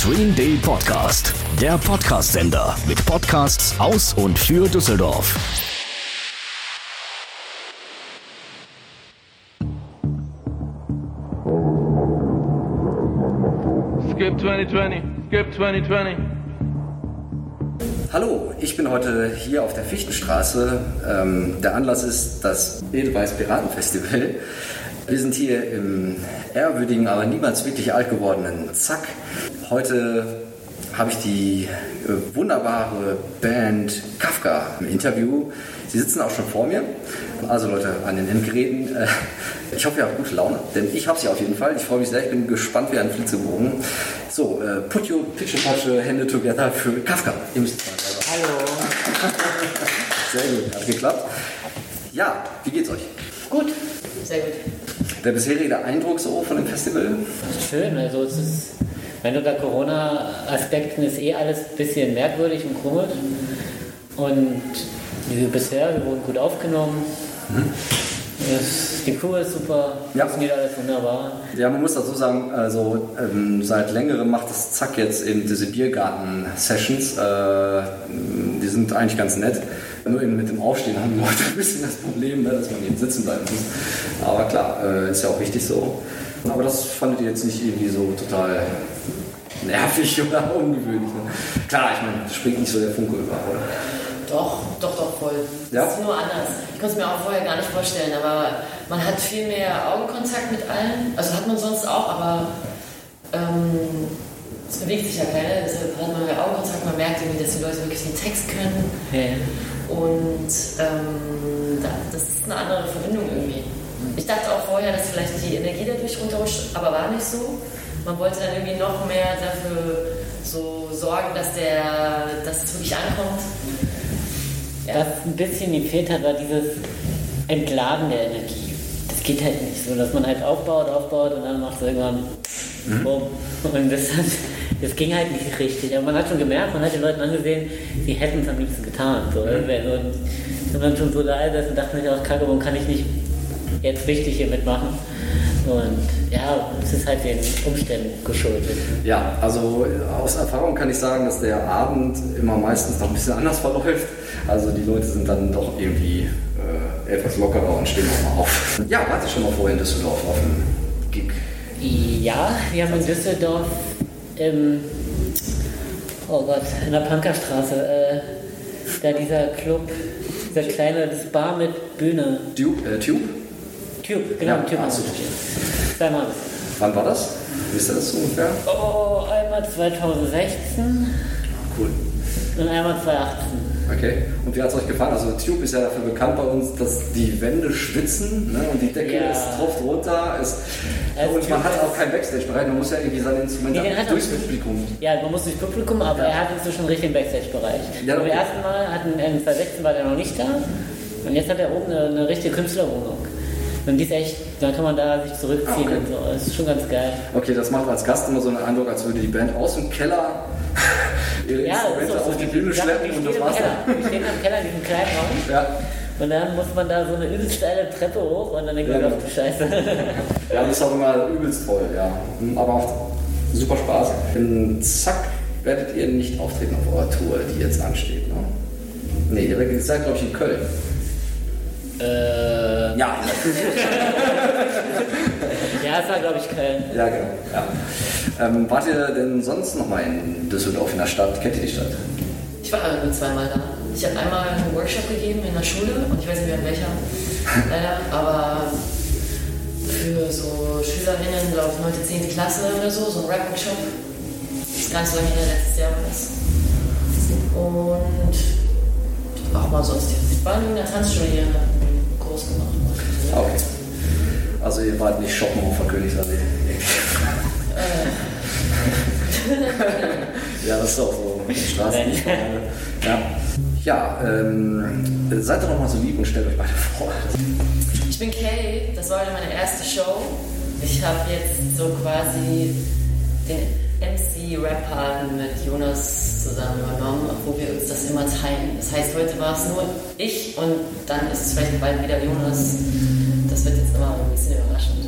Stream Day Podcast, der Podcast-Sender mit Podcasts aus und für Düsseldorf. Skip 2020, Skip 2020. Hallo, ich bin heute hier auf der Fichtenstraße. Ähm, der Anlass ist das Edelweiß Piratenfestival. Wir sind hier im ehrwürdigen, aber niemals wirklich alt gewordenen Zack. Heute habe ich die äh, wunderbare Band Kafka im Interview. Sie sitzen auch schon vor mir. Also Leute an den Endgeräten. Äh, ich hoffe, ihr habt gute Laune, denn ich habe sie auf jeden Fall. Ich freue mich sehr, ich bin gespannt wie ein Flitzebogen. So, äh, put your pitche Hände together für Kafka. Ihr müsst mal selber. Hallo. Sehr gut, hat geklappt. Ja, wie geht's euch? Gut, sehr gut. Der bisherige Eindruck so von dem Festival? Schön, also es ist, wenn unter Corona-Aspekten ist eh alles ein bisschen merkwürdig und komisch. Und wie bisher, wir wurden gut aufgenommen. Es, die Crew ist super, Ja. funktioniert alles wunderbar. Ja, man muss dazu sagen, also ähm, seit längerem macht das Zack jetzt eben diese Biergarten-Sessions. Äh, die sind eigentlich ganz nett. Nur eben mit dem Aufstehen haben die Leute ein bisschen das Problem, ne, dass man jetzt sitzen bleiben muss. Aber klar, äh, ist ja auch richtig so. Aber das fandet ihr jetzt nicht irgendwie so total nervig oder ungewöhnlich. Ne? Klar, ich meine, es springt nicht so der Funke über, oder? Doch, doch, doch, voll. Ja? Das ist nur anders. Ich konnte es mir auch vorher gar nicht vorstellen, aber man hat viel mehr Augenkontakt mit allen. Also hat man sonst auch, aber ähm, es bewegt sich ja keiner. Deshalb hat man mehr Augenkontakt. Man merkt irgendwie, dass die Leute wirklich den Text können. Ja. Und ähm, da, das ist eine andere Verbindung irgendwie. Ich dachte auch vorher, dass vielleicht die Energie dadurch runterrutscht, aber war nicht so. Man wollte dann irgendwie noch mehr dafür so sorgen, dass, der, dass es wirklich ankommt. Was ein bisschen gefehlt hat, war dieses Entladen der Energie. Das geht halt nicht so, dass man halt aufbaut, aufbaut und dann macht es irgendwann bumm. Und das, hat, das ging halt nicht richtig. Aber man hat schon gemerkt, man hat den Leuten angesehen, sie hätten es am liebsten getan. So, ein, wenn man schon so da ist und dachte mir auch, Kacke, warum kann ich nicht jetzt richtig hier mitmachen? Und ja, es ist halt den Umständen geschuldet. Ja, also aus Erfahrung kann ich sagen, dass der Abend immer meistens noch ein bisschen anders verläuft. Also die Leute sind dann doch irgendwie äh, etwas lockerer und stehen auch mal auf. Ja, warte schon mal vorher in Düsseldorf auf dem Gig. Ja, wir haben in Düsseldorf im, oh Gott, in der Pankerstraße, äh, da dieser Club, dieser kleine, das Bar mit Bühne. Du, äh, Tube? Tube, genau, Ja, Tube. ach so. Zweimal. Wann war das? Wisst ihr das so ungefähr? Oh, einmal 2016 Cool. und einmal 2018. Okay. Und wie hat es euch gefallen? Also Tube ist ja dafür bekannt bei uns, dass die Wände schwitzen ne? und die Decke Ja. ist tropft runter. Ist, Also und man Tube hat auch ist- kein Backstage-Bereich. Man muss ja irgendwie seine Instrumente Nee, durchs. Publikum. Ja, man muss durchs Publikum, aber er hat inzwischen einen richtigen Backstage-Bereich. Ja, Beim okay. ersten Mal hatten, in 2016 war der noch nicht da und jetzt hat er oben eine, eine richtige Künstlerwohnung. Und die ist echt, dann kann man da sich zurückziehen Ah, okay. und so. Das ist schon ganz geil. Okay, das macht als Gast immer so einen Eindruck, als würde die Band aus dem Keller ihre Ja, Instrumente auch so. auf die Bühne schleppen und das war's Keller. dann. Die stehen im Keller in diesem kleinen Raum. Ja. Und dann muss man da so eine übelst steile Treppe hoch und dann denkt man, Ja, ach du Scheiße. ja, das ist auch immer übelst voll, ja. Aber macht super Spaß. In Zack werdet ihr nicht auftreten auf eurer Tour, die jetzt ansteht, ne? Nee, ihr seid, glaube ich, in Köln. äh, Ja, ja, es war glaube ich Köln. ja, genau. Ja. Ähm, wart ihr denn sonst noch mal in Düsseldorf in der Stadt? Kennt ihr die Stadt? Ich war nur zweimal da. Ich habe einmal einen Workshop gegeben in der Schule und ich weiß nicht mehr in welcher, leider, aber für so SchülerInnen, glaube ich, 9., 10. Klasse oder so, so ein Rap-Workshop. Das ist ganz lange her, letztes Jahr war das. Und auch mal sonst. Ich war in der Tanzschule hier und habe einen Kurs gemacht. Okay. Also ihr wart nicht shoppen auf der Königsallee. ja, das ist auch so Straßen. ja, ja ähm, seid doch noch mal so lieb und stellt euch beide vor. Ich bin Kay, das war meine erste Show. Ich habe jetzt so quasi den MC-Rap-Part mit Jonas zusammen übernommen, wo wir uns das immer teilen. Das heißt, heute war es nur ich und dann ist es vielleicht bald wieder Jonas. Das wird jetzt immer ein bisschen überraschend.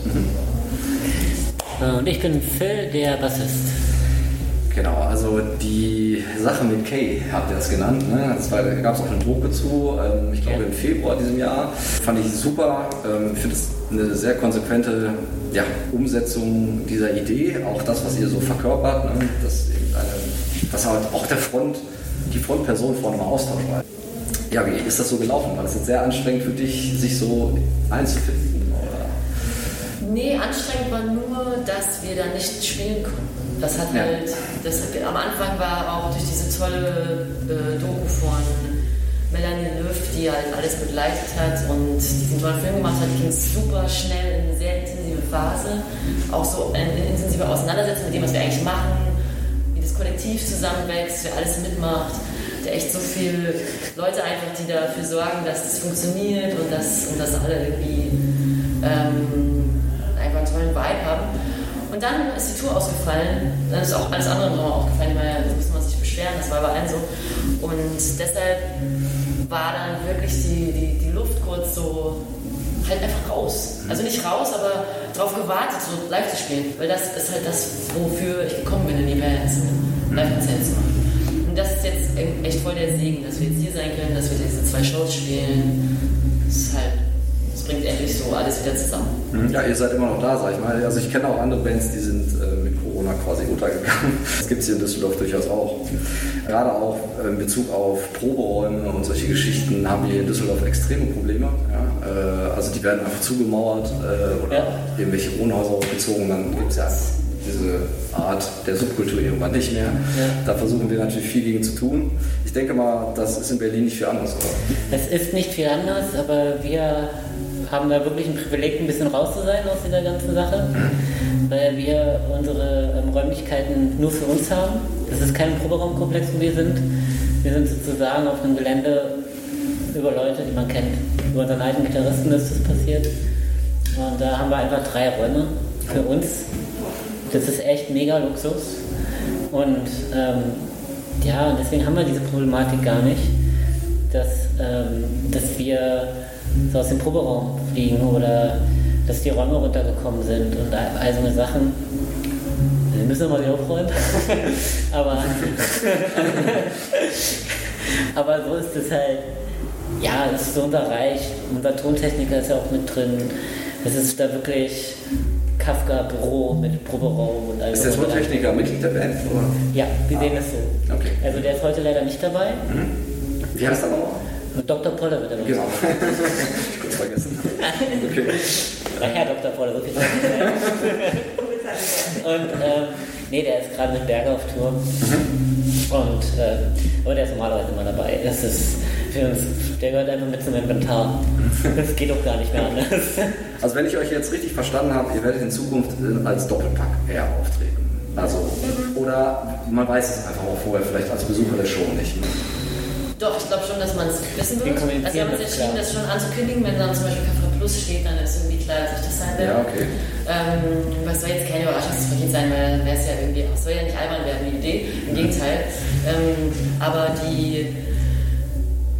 Äh, Und ich bin Phil, der Bassist. Genau, also die Sache mit Kay habt ihr das genannt. Ne? Das war, da gab es auch eine Doku zu, ähm, ich glaube im Februar diesem Jahr. Fand ich super. Ähm, ich finde es eine sehr konsequente ja, Umsetzung dieser Idee. Auch das, was ihr so verkörpert, ne? dass, dass halt auch der Front, die Frontperson vorne mal austauscht. Ja, wie ist das so gelaufen? War das jetzt sehr anstrengend für dich, sich so einzufinden? Nee, anstrengend war nur, dass wir da nicht spielen konnten. Das hat Ja. halt, das hat, am Anfang war auch durch diese tolle äh, Doku von Melanie Löw, die halt alles begleitet hat und diesen tollen Film gemacht hat, ging es super schnell in eine sehr intensive Phase. Auch so eine intensive Auseinandersetzung mit dem, was wir eigentlich machen, wie das Kollektiv zusammenwächst, wer alles mitmacht. Echt so viele Leute einfach, die dafür sorgen, dass das funktioniert und dass, und dass alle irgendwie ähm, einfach einen tollen Vibe haben. Und dann ist die Tour ausgefallen. Dann ist auch alles andere im Sommer aufgefallen. Da muss man sich beschweren, das war bei allen so. Und deshalb war dann wirklich die, die, die Luft kurz so halt einfach raus. Also nicht raus, aber darauf gewartet, so live zu spielen. Weil das ist halt das, wofür ich gekommen bin in die Bands, Live-Konzerte zu machen. Und das ist jetzt echt voll der Segen, dass wir jetzt hier sein können, dass wir diese zwei Shows spielen. Das ist halt, das bringt endlich so alles wieder zusammen. Ja, ihr seid immer noch da, sag ich mal. Also ich kenne auch andere Bands, die sind äh, mit Corona quasi untergegangen. Das gibt es hier in Düsseldorf durchaus auch. Gerade auch äh, in Bezug auf Proberäume und solche Geschichten haben wir in Düsseldorf extreme Probleme. Ja? Äh, also die werden einfach zugemauert äh, oder Ja. irgendwelche Wohnhäuser hochgezogen. Dann gibt es ja diese Art der Subkultur irgendwann nicht mehr. Da versuchen wir natürlich viel gegen zu tun. Ich denke mal, das ist in Berlin nicht viel anders, oder? Es ist nicht viel anders, aber wir haben da wirklich ein Privileg, ein bisschen raus zu sein aus dieser ganzen Sache, weil wir unsere ähm, Räumlichkeiten nur für uns haben. Das ist kein Proberaumkomplex, wo wir sind. Wir sind sozusagen auf einem Gelände über Leute, die man kennt. Über unseren alten Gitarristen ist das passiert. Und da haben wir einfach drei Räume für uns. Das ist echt mega Luxus. Und ähm, ja, deswegen haben wir diese Problematik gar nicht, dass, ähm, dass wir so aus dem Proberaum fliegen oder dass die Räume runtergekommen sind und all, so eine Sachen. Wir müssen mal wieder aufräumen. aber, aber so ist es halt. Ja, das ist so unser Reich. Unser Tontechniker ist ja auch mit drin. Es ist da wirklich Kafka Büro mit Proberaum und all Ist der. Tontechniker Mitglied der Band? Oder? Ja, wir sehen es so. Okay. Also der ist heute leider nicht dabei. Wie heißt er nochmal? Und Dr. Poller wird dabei. Genau. Kurz vergessen. Okay. Ja, Herr Dr. Poller, Zeit. Und ähm, nee, der ist gerade mit Berger auf Tour. Und äh, aber der ist normalerweise immer dabei. Das ist für uns, der gehört einfach mit zum Inventar. Das geht doch gar nicht mehr anders. Also wenn ich euch jetzt richtig verstanden habe, ihr werdet in Zukunft äh, als Doppelpack eher auftreten. Also, oder man weiß es einfach auch vorher, vielleicht als Besucher der Show nicht. Doch, ich glaube schon, dass man es wissen Wir wird. Also wir haben uns entschieden, das schon anzukündigen. Wenn dann zum Beispiel Kafka Plus steht, dann ist irgendwie klar, dass ich das sein werde. Ja, okay. Ähm, was soll jetzt kein Überraschungspaket sein, weil dann wäre es ja irgendwie, es soll ja nicht albern werden, die Idee. Im Gegenteil. Ähm, aber die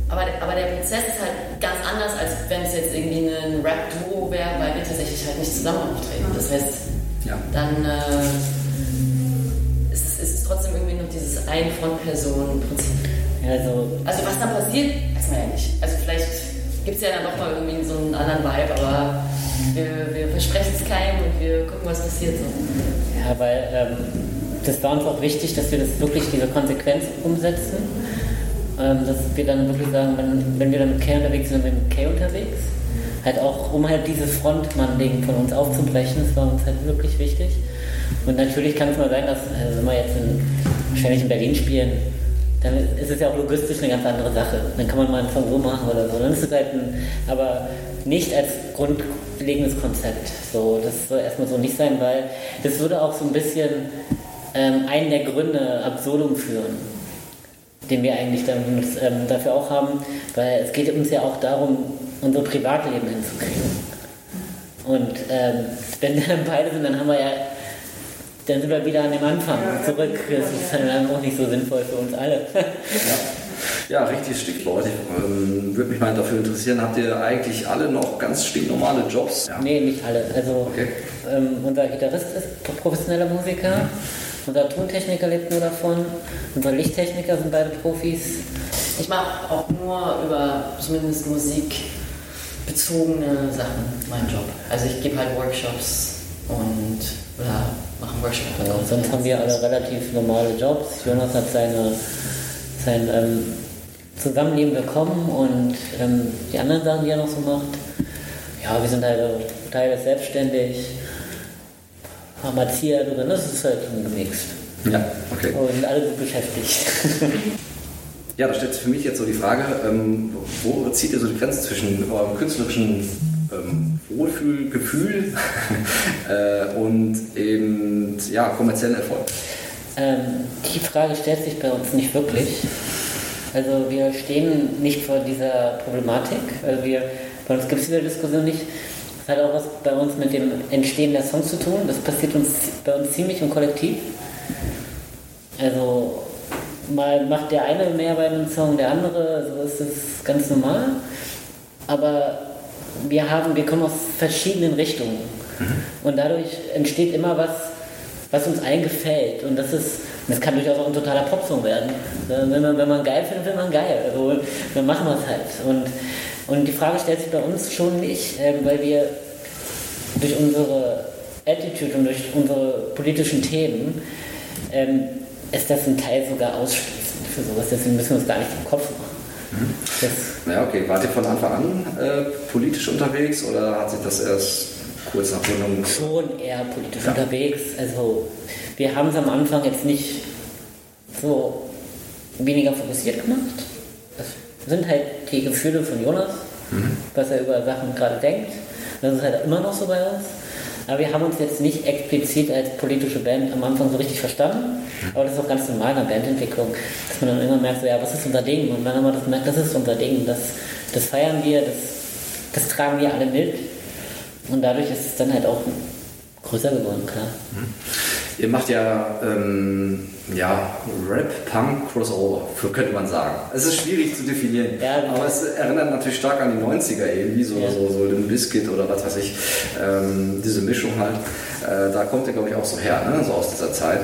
aber, aber der Prozess ist halt ganz anders, als wenn es jetzt irgendwie ein Rap-Duo wäre, weil wir tatsächlich halt nicht zusammen auftreten. Das heißt, Ja. dann äh, ist, es, ist es trotzdem irgendwie noch dieses Ein-Front-Personen-Prinzip. Also, Also was dann passiert, weiß man ja nicht. Also vielleicht gibt es ja dann nochmal irgendwie so einen anderen Vibe, aber wir, wir versprechen es keinem und wir gucken, was passiert. So. ja, weil ähm, das war uns auch wichtig, dass wir das wirklich diese Konsequenz umsetzen. Ähm, dass wir dann wirklich sagen, wenn, wenn wir dann mit Kay unterwegs sind, sind wir mit Kay unterwegs. Halt auch, um halt dieses Frontmann-Ding von uns aufzubrechen, das war uns halt wirklich wichtig. Und natürlich kann es mal sein, dass, also wenn wir jetzt in, wahrscheinlich in Berlin spielen, dann ist es ja auch logistisch eine ganz andere Sache. Dann kann man mal ein Song so machen oder so. Dann ist es halt ein, aber nicht als grundlegendes Konzept. So, das soll erstmal so nicht sein, weil das würde auch so ein bisschen ähm, einen der Gründe absurdum führen, den wir eigentlich dann, ähm, dafür auch haben, weil es geht uns ja auch darum, unser Privatleben hinzukriegen. Und ähm, wenn wir dann beide sind, dann haben wir ja, dann sind wir wieder an dem Anfang zurück. Das ist dann auch nicht so sinnvoll für uns alle. Ja, richtig. Ich ähm, würde mich mal dafür interessieren, habt ihr eigentlich alle noch ganz stinknormale Jobs? Ja. nee, nicht alle. Also Okay. ähm, unser Gitarrist ist professioneller Musiker. Unser Tontechniker lebt nur davon. Unsere Lichttechniker sind beide Profis. Ich mache auch nur über zumindest musikbezogene Sachen meinen Job. Also ich gebe halt Workshops und oder mache einen Workshop. Ja, sonst haben wir alle relativ normale Jobs. Jonas hat seine, sein ähm, Zusammenleben bekommen und ähm, die anderen Sachen, die er noch so macht. Ja, wir sind halt teilweise selbstständig, haben Erzieher drin, das ist halt gemixt. Ja, okay. Sind alle gut beschäftigt. Ja, da stellt sich für mich jetzt so die Frage, ähm, wo zieht ihr so die Grenze zwischen eurem künstlerischen ähm, Wohlfühlgefühl äh, und eben ja, kommerziellen Erfolg? Ähm, die Frage stellt sich bei uns nicht wirklich. Also wir stehen nicht vor dieser Problematik. Also wir, bei uns gibt es diese Diskussion nicht. Das hat auch was bei uns mit dem Entstehen der Songs zu tun. Das passiert uns bei uns ziemlich im Kollektiv. Also mal macht der eine mehr bei einem Song, der andere, so ist es ganz normal. Aber wir haben, wir kommen aus verschiedenen Richtungen. Und dadurch entsteht immer was, was uns allen gefällt. Und das ist, das kann durchaus auch ein totaler Popsong werden. Wenn man, wenn man geil findet, findet man geil. Also, dann machen wir es halt. Und, und die Frage stellt sich bei uns schon nicht, ähm, weil wir durch unsere Attitude und durch unsere politischen Themen ähm, ist das ein Teil sogar ausschließend für sowas. Deswegen müssen wir uns gar nicht im Kopf machen. Das, Ja, okay. Wart ihr von Anfang an äh, politisch unterwegs oder hat sich das erst kurz nach Gründung schon eher politisch unterwegs. Also wir haben es am Anfang jetzt nicht so weniger fokussiert gemacht. Das sind halt die Gefühle von Jonas, was er über Sachen gerade denkt. Das ist halt immer noch so bei uns. Aber wir haben uns jetzt nicht explizit als politische Band am Anfang so richtig verstanden. Aber das ist auch ganz normal in der Bandentwicklung, dass man dann immer merkt, so, ja, was ist unser Ding? Und dann haben das merkt, das ist unser Ding, das, das feiern wir, das, das tragen wir alle mit. Und dadurch ist es dann halt auch größer geworden, klar. Ihr macht ja, ähm, ja Rap, Punk, Crossover, könnte man sagen. Es ist schwierig zu definieren, Ja, aber es erinnert natürlich stark an die 90er irgendwie, so, Ja. so, so Limp Bizkit oder was weiß ich, ähm, diese Mischung halt. Äh, da kommt ihr, glaube ich, auch so her, ne? so aus dieser Zeit.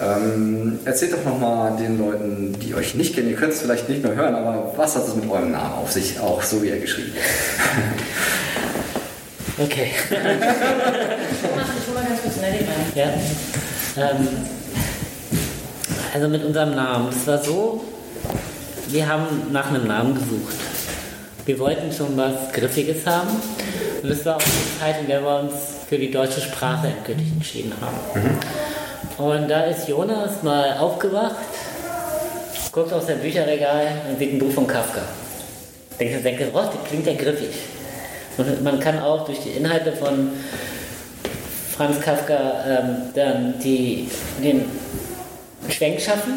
Ähm, erzählt doch nochmal den Leuten, die euch nicht kennen, ihr könnt es vielleicht nicht mehr hören, aber was hat es mit eurem Namen auf sich, auch so wie er geschrieben? Okay. Ich hol mal, ich hol mal ganz kurz Nelly rein. Ja. Ähm, also mit unserem Namen. Es war so, wir haben nach einem Namen gesucht. Wir wollten schon was Griffiges haben. Und es war auch die Zeit, in der wir uns für die deutsche Sprache endgültig entschieden haben. Und da ist Jonas mal aufgewacht, guckt aus seinem Bücherregal und sieht ein Buch von Kafka. Denkt, denkt, oh, das klingt ja griffig. Und man kann auch durch die Inhalte von Franz Kafka ähm, dann die, den Schwenk schaffen.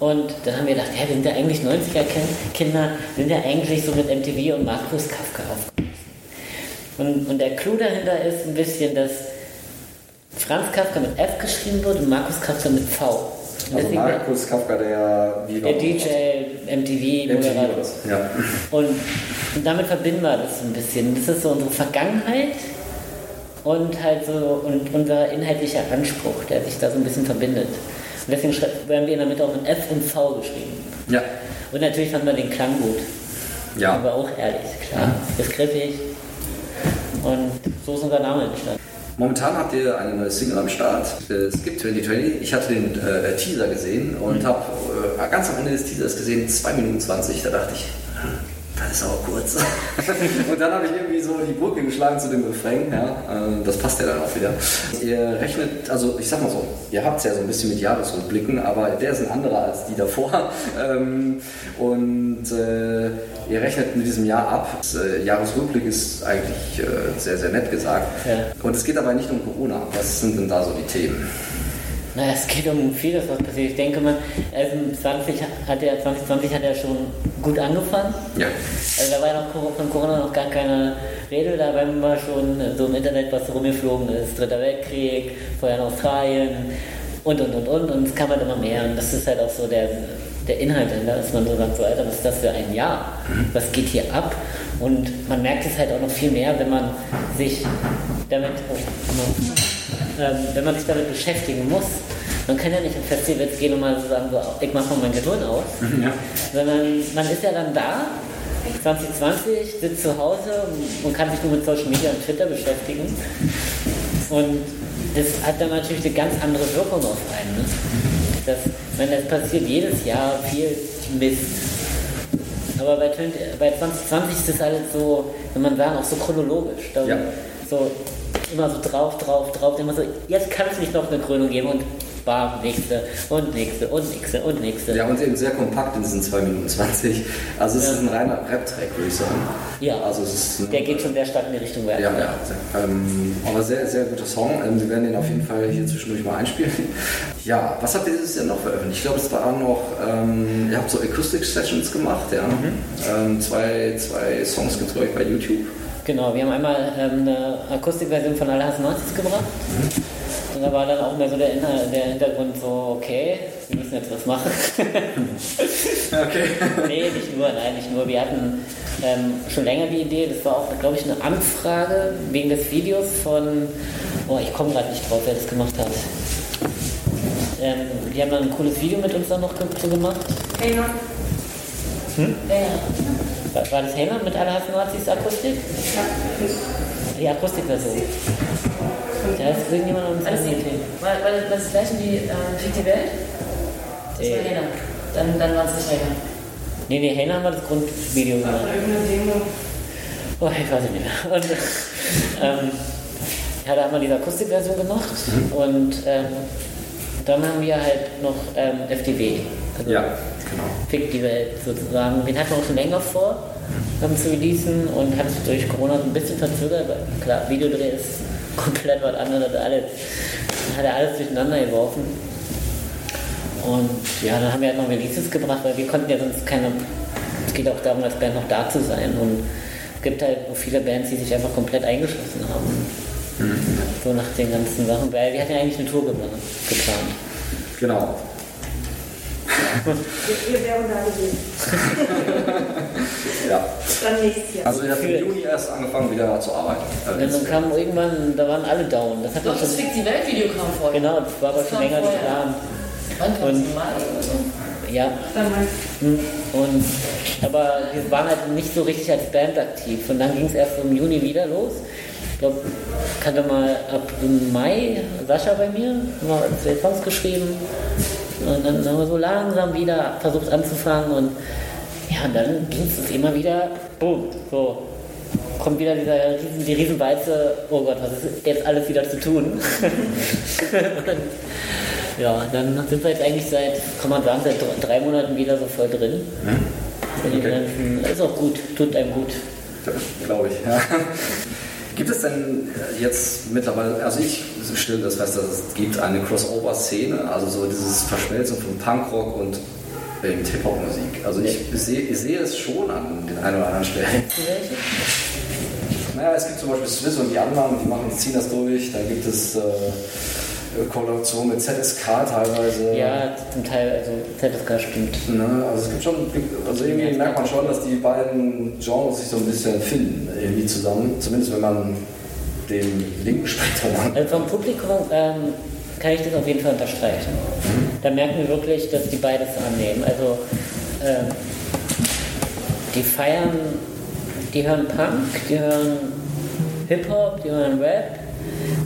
Und dann haben wir gedacht, ja, wir sind ja eigentlich 90er-Kinder, sind ja eigentlich so mit MTV und Markus Kafka aufgewachsen. Und, und der Clou dahinter ist ein bisschen, dass Franz Kafka mit F geschrieben wird und Markus Kafka mit V. Und Also Markus Kafka, der wie der DJ, MTV, MTV Moderator. Ja. Und, und damit verbinden wir das so ein bisschen. Das ist so unsere Vergangenheit und halt so und unser inhaltlicher Anspruch, der sich da so ein bisschen verbindet. Und deswegen werden wir in der Mitte auch mit F und V geschrieben. ja. Und natürlich fanden wir den Klang gut. Ja. Aber auch ehrlich, klar. Ist griffig. Und so ist unser Name entstanden. Momentan habt ihr eine neue Single am Start. Äh, Skip 2020. Ich hatte den äh, Teaser gesehen und habe äh, ganz am Ende des Teasers gesehen, 2 Minuten 20. Da dachte ich, das ist aber kurz. und dann habe ich irgendwie so die Brücke geschlagen zu dem Refrain. Ja, äh, das passt ja dann auch wieder. Ihr rechnet, also ich sag mal so, ihr habt es ja so ein bisschen mit Jahresrückblicken, aber der ist ein anderer als die davor. Ähm, und äh, ihr rechnet mit diesem Jahr ab. Das, äh, Jahresrückblick ist eigentlich äh, sehr, sehr nett gesagt. Ja. Und es geht aber nicht um Corona. Was sind denn da so die Themen? Naja, es geht um vieles, was passiert. Ich denke mal, also 20 hat er, 2020 hat er schon gut angefangen. Ja. Also da war ja noch von Corona noch gar keine Rede, da war immer schon so im Internet, was rumgeflogen ist. Dritter Weltkrieg, vorher in Australien und und und und und es kam halt immer mehr. Und das ist halt auch so der, der Inhalt dahinter, dass man so sagt, so Alter, was ist das für ein Jahr? Was geht hier ab? Und man merkt es halt auch noch viel mehr, wenn man sich damit, oh, ähm, wenn man sich damit beschäftigen muss. Man kann ja nicht auf Festivals gehen und mal so sagen, so, ich mach mal mein Gehirn aus, Ja. sondern man ist ja dann da, 2020, sitzt zu Hause und kann sich nur mit Social Media und Twitter beschäftigen. Und das hat dann natürlich eine ganz andere Wirkung auf einen. Ne? Das, wenn das passiert jedes Jahr viel Mist. Aber bei, 20, bei 2020 ist das alles so, wenn man sagen, auch so chronologisch. Ja. So immer so drauf, drauf, drauf. Immer so, jetzt kann es nicht noch eine Krönung geben und bam, nächste und nächste und nächste und nächste. Ja, und eben sehr kompakt in diesen 2 Minuten 20. Also es ist ein reiner Rap-Track, würde ich sagen. Ja. Also es ist, Der geht schon sehr stark in die Richtung Rap. Ja, ja. Ähm, aber sehr, sehr guter Song. Ähm, wir werden den auf jeden Fall hier zwischendurch mal einspielen. Ja, was habt ihr dieses Jahr noch veröffentlicht? Ich glaube, es war auch noch, ähm, ihr habt so Acoustic-Sessions gemacht, ja. Ähm, zwei, zwei Songs gibt es, bei YouTube. Genau, wir haben einmal ähm, eine Akustikversion von hassen Nazis gebracht. Und da war dann auch mehr so der, Inhalt, der Hintergrund so, okay, wir müssen jetzt was machen. Okay. nee, nicht nur, nein, nicht nur. Wir hatten ähm, schon länger die Idee, das war auch, glaube ich, eine Anfrage wegen des Videos von, oh, ich komme gerade nicht drauf, wer das gemacht hat. Ähm, die haben dann ein cooles Video mit uns dann noch zu gemacht. Hey. Hm? Ja, ja. War, war das Heyman mit Alle hassen Nazis Akustik? Die Akustikversion. Da ist irgendjemand uns Alles Idee. war, war, war das gleiche wie äh, Fick die Welt? Das war Äh. Hena. Dann, dann war es nicht Hena. Nee, nee, haben wir das Grundvideo gemacht. Oh, ich weiß nicht mehr. Und, ähm, ja, da haben wir diese Akustikversion gemacht und ähm, dann haben wir halt noch ähm, FDW. Also Ja, genau. Fick die Welt sozusagen. Den hatten wir auch schon länger vor, ähm, zu releasen und hat sich durch Corona so ein bisschen verzögert, weil klar, Videodreh ist komplett was anderes, alles, hat er alles durcheinander geworfen. Und ja, dann haben wir halt noch Releases gebracht, weil wir konnten ja sonst keine, es geht auch darum, als Band noch da zu sein und es gibt halt auch viele Bands, die sich einfach komplett eingeschlossen haben. So nach den ganzen Sachen, weil wir hatten ja eigentlich eine Tour geplant. Genau. Wir wären da gewesen. Ja. Dann nächstes Jahr. Also ihr habt im Juni erst angefangen wieder zu arbeiten. Und dann kam irgendwann, da waren alle down. Das hat Doch, das Fick die Welt Video kam vorher. genau, das war aber schon länger geplant. Wann kam Und- das Mai oder so? Ja, Dann mal. hm, und, aber wir waren halt nicht so richtig als Band aktiv. Und dann ging es erst im Juni wieder los. Ich glaube, kannte mal ab Mai Sascha bei mir, haben wir zwei Songs geschrieben. Und dann haben wir so langsam wieder versucht anzufangen und ja, und dann ging es immer wieder, boom, so. Kommt wieder dieser riesen, die Riesenwalze, oh Gott, was ist jetzt alles wieder zu tun? ja, dann sind wir jetzt eigentlich seit, kann man sagen, seit dr- drei Monaten wieder so voll drin. Die Okay. ganzen, ist auch gut, tut einem gut. Glaube ich. Ja. Gibt es denn jetzt mittlerweile, also ich stelle das fest, dass es gibt eine Crossover-Szene, also so dieses Verschmelzen von Punkrock und ähm, Hip-Hop-Musik. Also ich sehe, ich sehe es schon an den ein oder anderen Stellen. Naja, es gibt zum Beispiel Swiss und die anderen, die machen, ziehen das durch. Dann gibt es äh, Kollaboration mit ZSK teilweise. Ja, zum Teil, also ZSK stimmt. Ne, also es gibt schon, also irgendwie merkt man schon, dass die beiden Genres sich so ein bisschen finden, irgendwie zusammen. Zumindest wenn man dem linken Spektrum an. Also vom Publikum ähm, kann ich das auf jeden Fall unterstreichen. Da merken wir wirklich, dass die beides annehmen. Also ähm, die feiern, die hören Punk, die hören Hip-Hop, die hören Rap.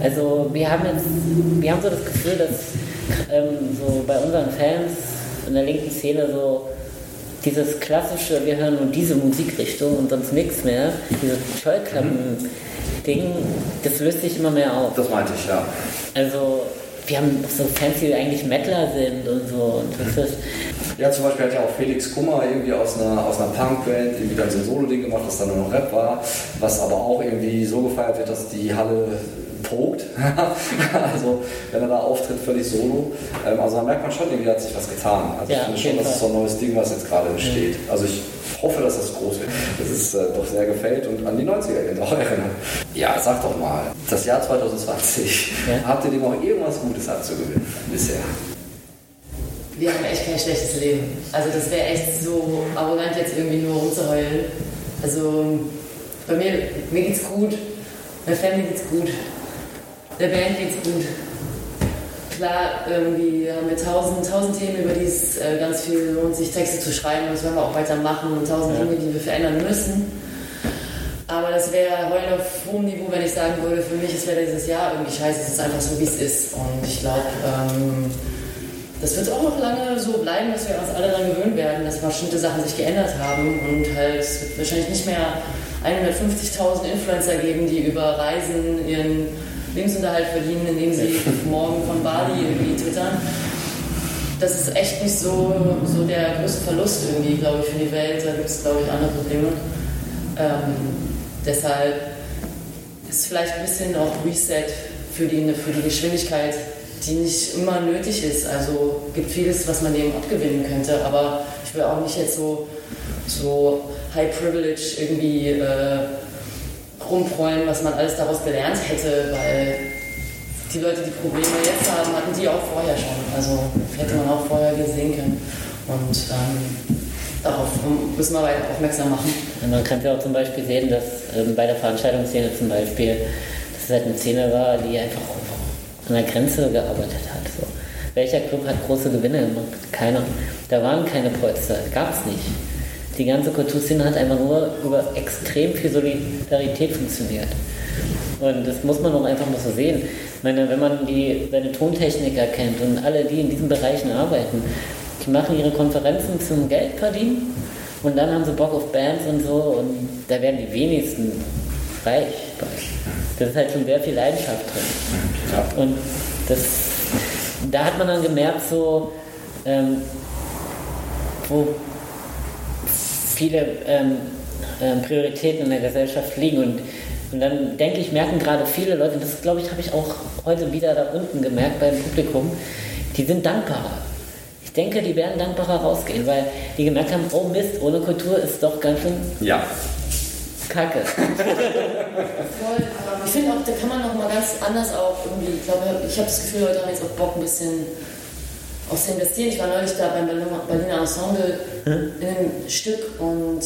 Also wir haben jetzt, wir haben so das Gefühl, dass ähm, so bei unseren Fans in der linken Szene so dieses klassische, wir hören nur diese Musikrichtung und sonst nichts mehr, dieses Scheuklappen-Ding, das löst sich immer mehr auf. Das meinte ich, ja. Also, wir haben so Fans, die eigentlich Mettler sind und so. Und das ist, Ja, zum Beispiel hat ja auch Felix Kummer irgendwie aus einer, aus einer Punkband irgendwie dann so ein Solo-Ding gemacht, das dann nur noch Rap war, was aber auch irgendwie so gefeiert wird, dass die Halle pogt. also, wenn er da auftritt, völlig solo. Ähm, also, da merkt man schon, irgendwie hat sich was getan. Also, Ja, ich finde schon, das ist so ein neues Ding, was jetzt gerade entsteht. Also, ich hoffe, dass das groß wird. Das ist äh, doch sehr gefällt und an die 90er auch erinnert. Ja, sag doch mal, das Jahr 2020, Ja. habt ihr dem auch irgendwas Gutes abzugewinnen bisher? Wir haben echt kein schlechtes Leben. Also das wäre echt so arrogant, jetzt irgendwie nur rumzuheulen. Also bei mir, mir geht's gut, der Family geht's gut, der Band geht's gut. Klar, irgendwie haben wir tausend, tausend Themen, über die es äh, ganz viel lohnt, sich Texte zu schreiben. Das werden wir auch weitermachen und tausend Dinge, die wir verändern müssen. Aber das wäre heulen auf hohem Niveau, wenn ich sagen würde, für mich ist wäre dieses Jahr irgendwie scheiße, es ist einfach so, wie es ist. Und ich glaube, ähm, das wird auch noch lange so bleiben, dass wir uns alle daran gewöhnen werden, dass bestimmte Sachen sich geändert haben und halt es wird wahrscheinlich nicht mehr 150.000 Influencer geben, die über Reisen ihren Lebensunterhalt verdienen, indem sie morgen von Bali irgendwie twittern. Das ist echt nicht so, so der größte Verlust irgendwie, glaube ich, für die Welt. Da gibt es, glaube ich, andere Probleme. Ähm, deshalb ist vielleicht ein bisschen auch Reset für die, für die Geschwindigkeit, die nicht immer nötig ist. Also gibt vieles, was man dem abgewinnen könnte, aber ich will auch nicht jetzt so, so High Privilege irgendwie äh, rumfreuen, was man alles daraus gelernt hätte, weil die Leute, die Probleme jetzt haben, hatten die auch vorher schon. Also hätte man auch vorher gesehen können. Und ähm, darauf müssen wir weiter aufmerksam machen. Man kann ja auch zum Beispiel sehen, dass ähm, bei der Veranstaltungsszene zum Beispiel, dass es halt eine Szene war, die einfach an der Grenze gearbeitet hat. So. Welcher Club hat große Gewinne gemacht? Keiner. Da waren keine Polster, gab es nicht. Die ganze Kulturszene hat einfach nur über extrem viel Solidarität funktioniert. Und das muss man auch einfach mal so sehen. Ich meine, wenn man die, seine Tontechniker kennt und alle, die in diesen Bereichen arbeiten, die machen ihre Konferenzen zum Geld verdienen und dann haben sie Bock auf Bands und so und da werden die wenigsten reich. Das ist halt schon sehr viel Leidenschaft drin. Und das, da hat man dann gemerkt, so, ähm, wo viele ähm, ähm, Prioritäten in der Gesellschaft liegen. Und, und dann denke ich, merken gerade viele Leute, das glaube ich, habe ich auch heute wieder da unten gemerkt beim Publikum, die sind dankbarer. Ich denke, die werden dankbarer rausgehen, weil die gemerkt haben, oh Mist, ohne Kultur ist doch ganz schön Ja. kacke. Voll. Ich finde auch, da kann man noch mal ganz anders auch irgendwie, ich glaube, ich habe das Gefühl, Leute haben jetzt auch Bock, ein bisschen auch zu investieren. Ich war neulich da beim Berliner Ensemble in einem Stück und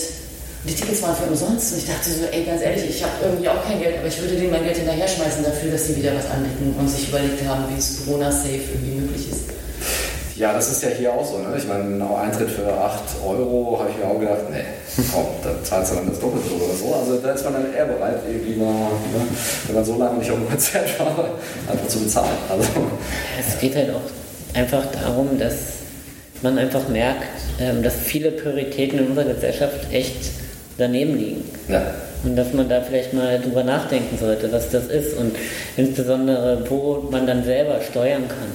die Tickets waren für umsonst. Und ich dachte so, ey, ganz ehrlich, ich habe irgendwie auch kein Geld, aber ich würde denen mein Geld hinterher schmeißen dafür, dass sie wieder was anbieten und sich überlegt haben, wie es Corona-safe irgendwie möglich ist. Ja, das ist ja hier auch so. Ne? Ich meine, ein Eintritt für 8 Euro habe ich mir auch gedacht, nee, komm, da zahlst du dann das Doppelte oder so. Also da ist man dann eher bereit, irgendwie mal, ne, wenn man so lange nicht auf ein Konzert war, einfach zu bezahlen. Also, Es geht halt auch einfach darum, dass man einfach merkt, ähm, dass viele Prioritäten in unserer Gesellschaft echt daneben liegen. ja. Und dass man da vielleicht mal drüber nachdenken sollte, was das ist und insbesondere, wo man dann selber steuern kann.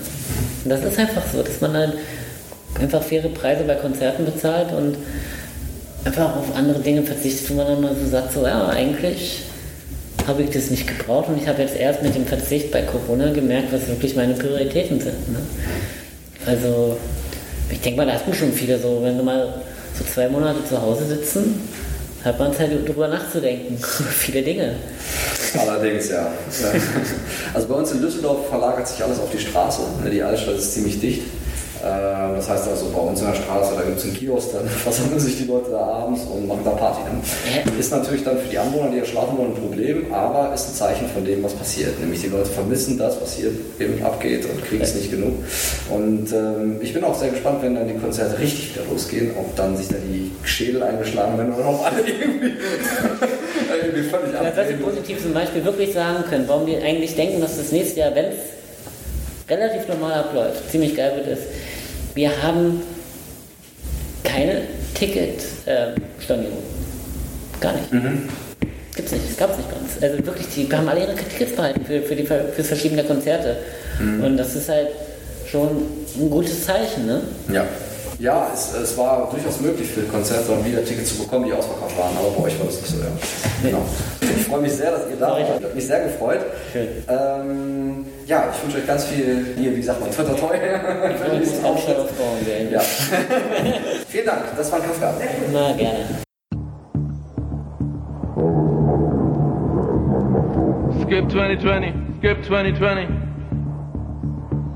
Und das ist einfach so, dass man halt einfach faire Preise bei Konzerten bezahlt und einfach auf andere Dinge verzichtet, wo man dann mal so sagt, so ja, eigentlich habe ich das nicht gebraucht und ich habe jetzt erst mit dem Verzicht bei Corona gemerkt, was wirklich meine Prioritäten sind. Ne? Also ich denke mal, da hatten schon viele so, wenn du mal so zwei Monate zu Hause sitzen, hat man Zeit drüber nachzudenken. viele Dinge. Allerdings, ja. Ja. Also bei uns in Düsseldorf verlagert sich alles auf die Straße. Ne, Die Altstadt ist ziemlich dicht. Äh, Das heißt also, bei uns in der Straße, da gibt es einen Kiosk, dann versammeln sich die Leute da abends und machen da Party. ne? Ist natürlich dann für die Anwohner, die hier schlafen wollen, ein Problem, aber ist ein Zeichen von dem, was passiert. Nämlich die Leute vermissen das, was hier eben abgeht und kriegen es nicht genug. Und ähm, ich bin auch sehr gespannt, wenn dann die Konzerte richtig wieder losgehen, ob dann sich da die Schädel eingeschlagen werden oder ob alle irgendwie, irgendwie völlig Ja, was wir positiv zum Beispiel wirklich sagen können, warum wir eigentlich denken, dass das nächste Jahr, wenn es relativ normal abläuft, ziemlich geil wird, ist, wir haben keine Ticket-Stornierung. Gar nicht. Gibt's nicht, gab's nicht bei uns. Also wirklich, die haben alle ihre Tickets behalten für, für, die, für verschiedene Konzerte. Und das ist halt schon ein gutes Zeichen, ne? Ja. Ja, es, es war durchaus möglich für Konzerte und wieder Tickets zu bekommen, die ausverkauft waren, aber bei euch war das nicht so, ja. Genau. Ich freue mich sehr, dass ihr da wart. Ich habe mich sehr gefreut. Ähm, ja, ich wünsche euch ganz viel, hier, wie sagt man, toi toi toi. Wenn ihr Und diesen auch Auftritt- schon aufbauen werden. Ja. Vielen Dank, das war ein Kaffee. Immer gerne. Skip 2020. Skip 2020.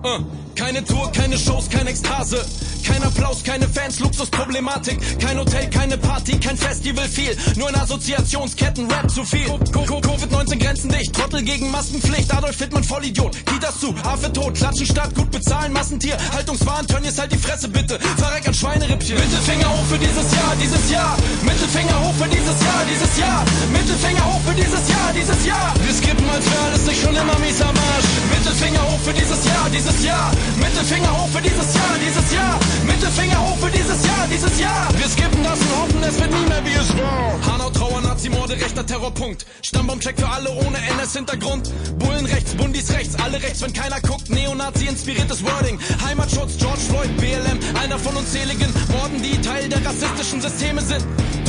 Uh, Keine Tour, keine Shows, kein Ekstase. Kein Applaus, keine Fans, Luxusproblematik. Kein Hotel, keine Party, kein Festival, viel. Nur in Assoziationsketten, Rap zu viel. Co- Co- Covid-19 Grenzen dicht, Trottel gegen Maskenpflicht. Adolf Hittmann, Vollidiot. Kitas zu, Affe tot, klatschen statt, gut bezahlen, Massentier. Haltungswahn, jetzt halt die Fresse bitte. Verreck an Schweinerippchen. Mittelfinger hoch für dieses Jahr, dieses Jahr. Mittelfinger hoch für dieses Jahr, dieses Jahr. Mittelfinger hoch für dieses Jahr, dieses Jahr. Wir skippen, als wäre alles nicht schon immer mies am Arsch. Mittelfinger hoch für dieses Jahr, dieses Jahr. Mittelfinger hoch für dieses Jahr, dieses Jahr. Mittelfinger hoch für dieses Jahr, dieses Jahr. Wir skippen das und hoffen, es wird nie mehr wie es war. Hanau, Trauer, Nazi-Morde, rechter Terrorpunkt. Stammbaumcheck für alle ohne NS-Hintergrund. Bullen rechts, Bundis rechts, alle rechts, wenn keiner guckt. Neonazi-inspiriertes Wording. Heimatschutz, George Floyd, BLM. Einer von unzähligen Morden, die Teil der rassistischen Systeme sind.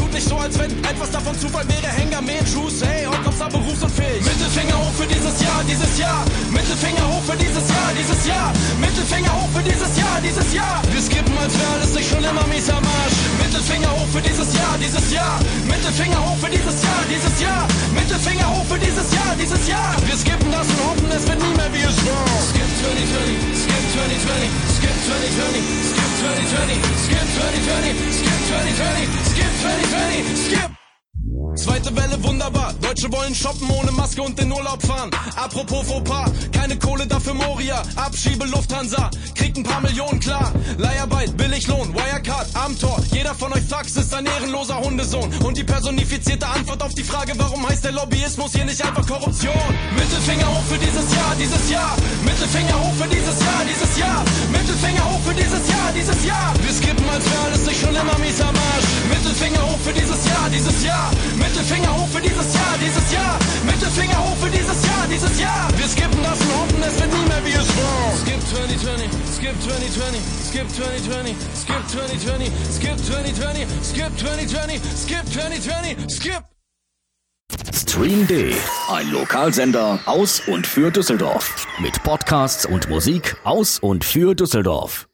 Tut nicht so, als wenn etwas davon Zufall wäre. Hänger, mehr Truth, hey, Hotkops, berufsunfähig. Mittelfinger hoch für dieses Jahr, dieses Jahr. Mittelfinger hoch für dieses Jahr, dieses Jahr. Mittelfinger hoch für dieses Jahr, dieses Jahr. Wir skippen, als wäre alles nicht schon immer mies am Arsch. Mittelfinger hoch für dieses Jahr, dieses Jahr. Mittelfinger hoch für dieses Jahr, dieses Jahr. Mittelfinger hoch für dieses Jahr, dieses Jahr. Wir skippen das und hoffen, es wird nie mehr wie es war. Skip 2020, skip 2020, skip 2020, skip 2020, skip 2020, skip 2020, skip 2020, skip. Zweite Welle wunderbar. Deutsche wollen shoppen ohne Maske und in Urlaub fahren. Apropos Fauxpas, keine Kohle dafür Moria. Abschiebe Lufthansa, kriegt ein paar Millionen klar. Leiharbeit, Billiglohn, Wirecard, am Tor. Jeder von euch Fax ist ein ehrenloser Hundesohn. Und die personifizierte Antwort auf die Frage, warum heißt der Lobbyismus hier nicht einfach Korruption? Mittelfinger hoch für dieses Jahr, dieses Jahr. Mittelfinger hoch für dieses Jahr, dieses Jahr. Mittelfinger hoch für dieses Jahr, dieses Jahr. Wir skippen, als wäre alles nicht schon immer mies am Arsch. Mittelfinger hoch für dieses Jahr, dieses Jahr. Mittelfinger hoch für dieses Jahr, dieses Jahr. Mittelfinger hoch für dieses Jahr, dieses Jahr. Wir skippen das und hoffen, es wird nie mehr wie es war. Skip 2020, skip 2020, skip 2020, skip 2020, skip 2020, skip 2020, skip 2020, skip. Stream D, ein Lokalsender aus und für Düsseldorf. Mit Podcasts und Musik aus und für Düsseldorf.